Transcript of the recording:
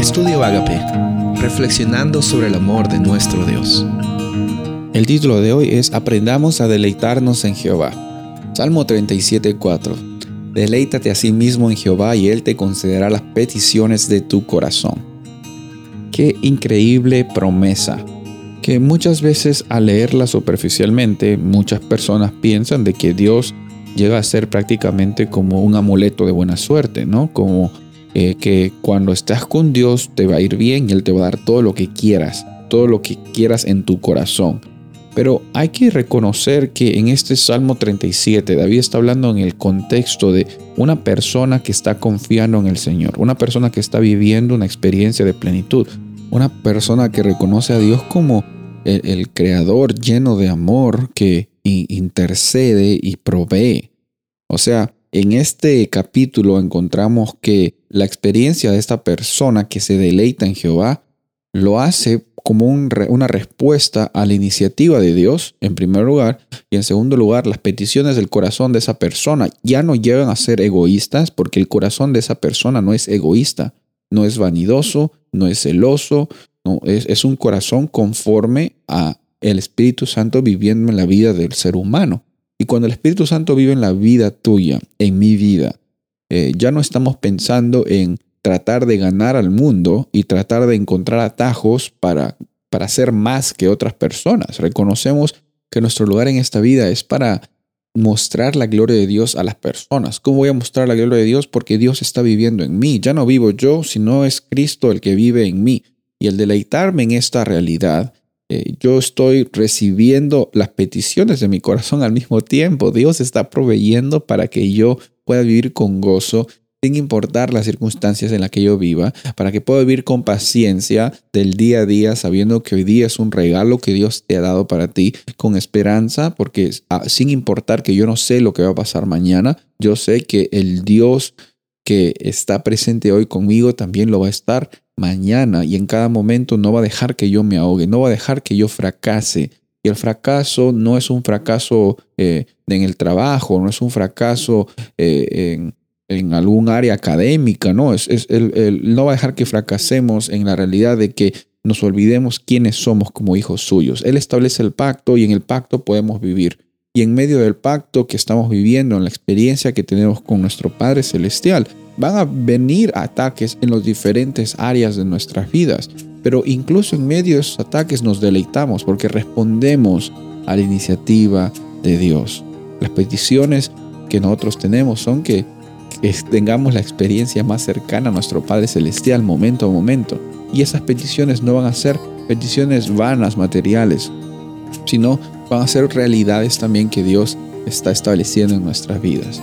Estudio Agape, reflexionando sobre el amor de nuestro Dios. El título de hoy es Aprendamos a deleitarnos en Jehová. Salmo 37:4. Deleítate a sí mismo en Jehová y Él te concederá las peticiones de tu corazón. Qué increíble promesa. Que muchas veces al leerla superficialmente, muchas personas piensan de que Dios llega a ser prácticamente como un amuleto de buena suerte, ¿no? Como eh, que cuando estás con Dios te va a ir bien y Él te va a dar todo lo que quieras, todo lo que quieras en tu corazón. Pero hay que reconocer que en este Salmo 37 David está hablando en el contexto de una persona que está confiando en el Señor, una persona que está viviendo una experiencia de plenitud, una persona que reconoce a Dios como el, el creador lleno de amor que intercede y provee. O sea, en este capítulo encontramos que la experiencia de esta persona que se deleita en Jehová lo hace como una respuesta a la iniciativa de Dios, en primer lugar, y en segundo lugar, las peticiones del corazón de esa persona ya no llegan a ser egoístas, porque el corazón de esa persona no es egoísta, no es vanidoso, no es celoso, es, es un corazón conforme a el Espíritu Santo viviendo en la vida del ser humano. Y cuando el Espíritu Santo vive en la vida tuya, en mi vida, eh, ya no estamos pensando en tratar de ganar al mundo y tratar de encontrar atajos para, para ser más que otras personas. Reconocemos que nuestro lugar en esta vida es para mostrar la gloria de Dios a las personas. ¿Cómo voy a mostrar la gloria de Dios? Porque Dios está viviendo en mí. Ya no vivo yo, sino es Cristo el que vive en mí. Y el deleitarme en esta realidad eh, yo estoy recibiendo las peticiones de mi corazón al mismo tiempo. Dios está proveyendo para que yo pueda vivir con gozo sin importar las circunstancias en las que yo viva, para que pueda vivir con paciencia del día a día, sabiendo que hoy día es un regalo que Dios te ha dado para ti, con esperanza, porque ah, sin importar que yo no sé lo que va a pasar mañana, yo sé que el Dios que está presente hoy conmigo también lo va a estar mañana y en cada momento no va a dejar que yo me ahogue, no va a dejar que yo fracase. Y el fracaso no es un fracaso eh, en el trabajo, no es un fracaso eh, en, algún área académica, no, es, es no va a dejar que fracasemos en la realidad de que nos olvidemos quiénes somos como hijos suyos. Él establece el pacto y en el pacto podemos vivir. Y en medio del pacto que estamos viviendo, en la experiencia que tenemos con nuestro Padre Celestial, van a venir ataques en las diferentes áreas de nuestras vidas. Pero incluso en medio de esos ataques nos deleitamos porque respondemos a la iniciativa de Dios. Las peticiones que nosotros tenemos son que, tengamos la experiencia más cercana a nuestro Padre Celestial momento a momento. Y esas peticiones no van a ser peticiones vanas, materiales, sino van a ser realidades también que Dios está estableciendo en nuestras vidas.